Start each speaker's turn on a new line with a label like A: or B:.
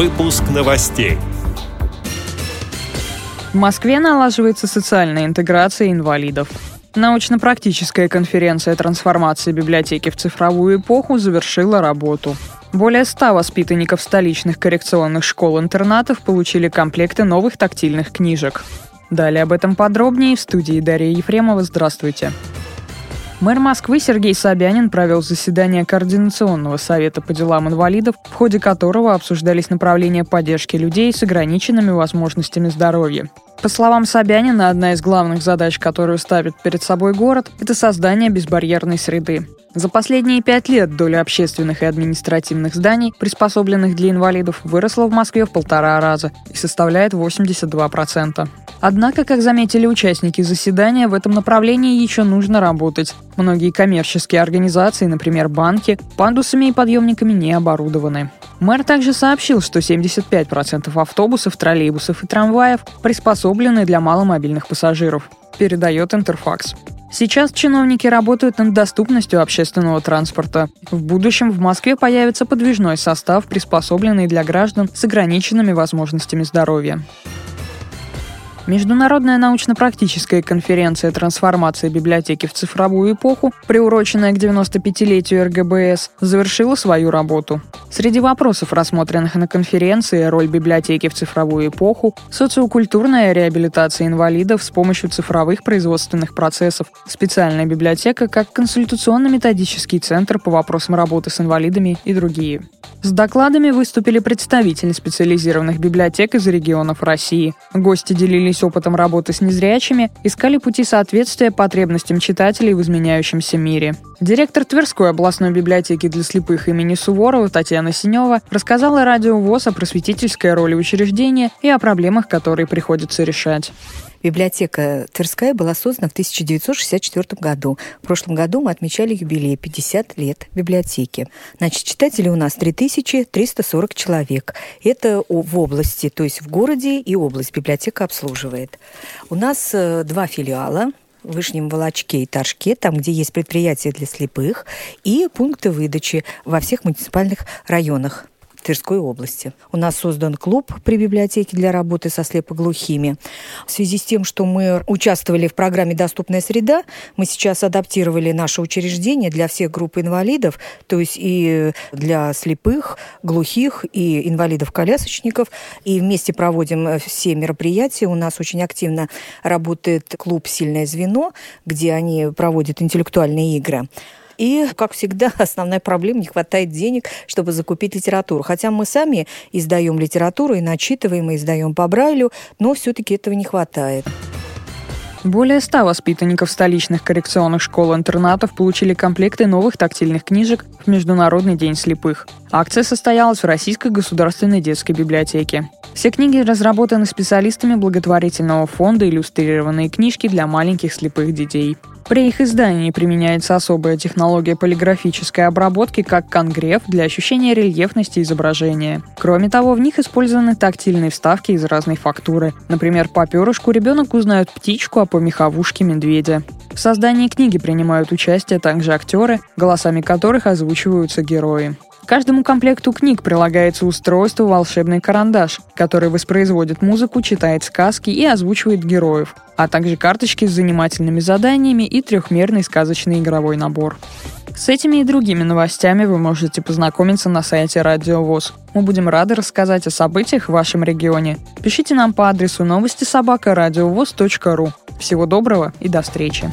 A: Выпуск новостей.
B: В Москве налаживается социальная интеграция инвалидов. Научно-практическая конференция трансформации библиотеки в цифровую эпоху завершила работу. Более ста воспитанников столичных коррекционных школ-интернатов получили комплекты новых тактильных книжек. Далее об этом подробнее в студии Дарья Ефремова. Здравствуйте. Мэр Москвы Сергей Собянин провел заседание Координационного совета по делам инвалидов, в ходе которого обсуждались направления поддержки людей с ограниченными возможностями здоровья. По словам Собянина, одна из главных задач, которую ставит перед собой город, это создание безбарьерной среды. За последние пять лет доля общественных и административных зданий, приспособленных для инвалидов, выросла в Москве в полтора раза и составляет 82%. Однако, как заметили участники заседания, в этом направлении еще нужно работать. Многие коммерческие организации, например, банки, пандусами и подъемниками не оборудованы. Мэр также сообщил, что 75% автобусов, троллейбусов и трамваев приспособлены для маломобильных пассажиров. Передает Интерфакс. Сейчас чиновники работают над доступностью общественного транспорта. В будущем в Москве появится подвижной состав, приспособленный для граждан с ограниченными возможностями здоровья. Международная научно-практическая конференция трансформации библиотеки в цифровую эпоху, приуроченная к 95-летию РГБС, завершила свою работу. Среди вопросов, рассмотренных на конференции, роль библиотеки в цифровую эпоху, социокультурная реабилитация инвалидов с помощью цифровых производственных процессов, специальная библиотека как консультационно-методический центр по вопросам работы с инвалидами и другие. С докладами выступили представители специализированных библиотек из регионов России. Гости делились опытом работы с незрячими, искали пути соответствия потребностям читателей в изменяющемся мире. Директор Тверской областной библиотеки для слепых имени Суворова Татьяна Синева рассказала радио ВОЗ о просветительской роли учреждения и о проблемах, которые приходится решать.
C: Библиотека Тверская была создана в 1964 году. В прошлом году мы отмечали юбилей 50 лет библиотеки. Значит, читателей у нас 3340 человек. Это в области, то есть в городе и область библиотека обслуживает. У нас э, два филиала в Вышнем Волочке и Торжке, там, где есть предприятия для слепых, и пункты выдачи во всех муниципальных районах Тверской области. У нас создан клуб при библиотеке для работы со слепоглухими. В связи с тем, что мы участвовали в программе «Доступная среда», мы сейчас адаптировали наше учреждение для всех групп инвалидов, то есть и для слепых, глухих, и инвалидов-колясочников. И вместе проводим все мероприятия. У нас очень активно работает клуб «Сильное звено», где они проводят интеллектуальные игры. И, как всегда, основная проблема – не хватает денег, чтобы закупить литературу. Хотя мы сами издаем литературу и начитываем, и издаем по Брайлю, но все-таки этого не хватает.
B: Более ста воспитанников столичных коррекционных школ-интернатов получили комплекты новых тактильных книжек в Международный день слепых. Акция состоялась в Российской государственной детской библиотеке. Все книги разработаны специалистами благотворительного фонда «Иллюстрированные книжки для маленьких слепых детей». При их издании применяется особая технология полиграфической обработки, как конгреф, для ощущения рельефности изображения. Кроме того, в них использованы тактильные вставки из разной фактуры. Например, по перышку ребенок узнает птичку, а по меховушке – медведя. В создании книги принимают участие также актеры, голосами которых озвучиваются герои каждому комплекту книг прилагается устройство «Волшебный карандаш», который воспроизводит музыку, читает сказки и озвучивает героев, а также карточки с занимательными заданиями и трехмерный сказочный игровой набор. С этими и другими новостями вы можете познакомиться на сайте Радио ВОЗ. Мы будем рады рассказать о событиях в вашем регионе. Пишите нам по адресу новости собака ру. Всего доброго и до встречи!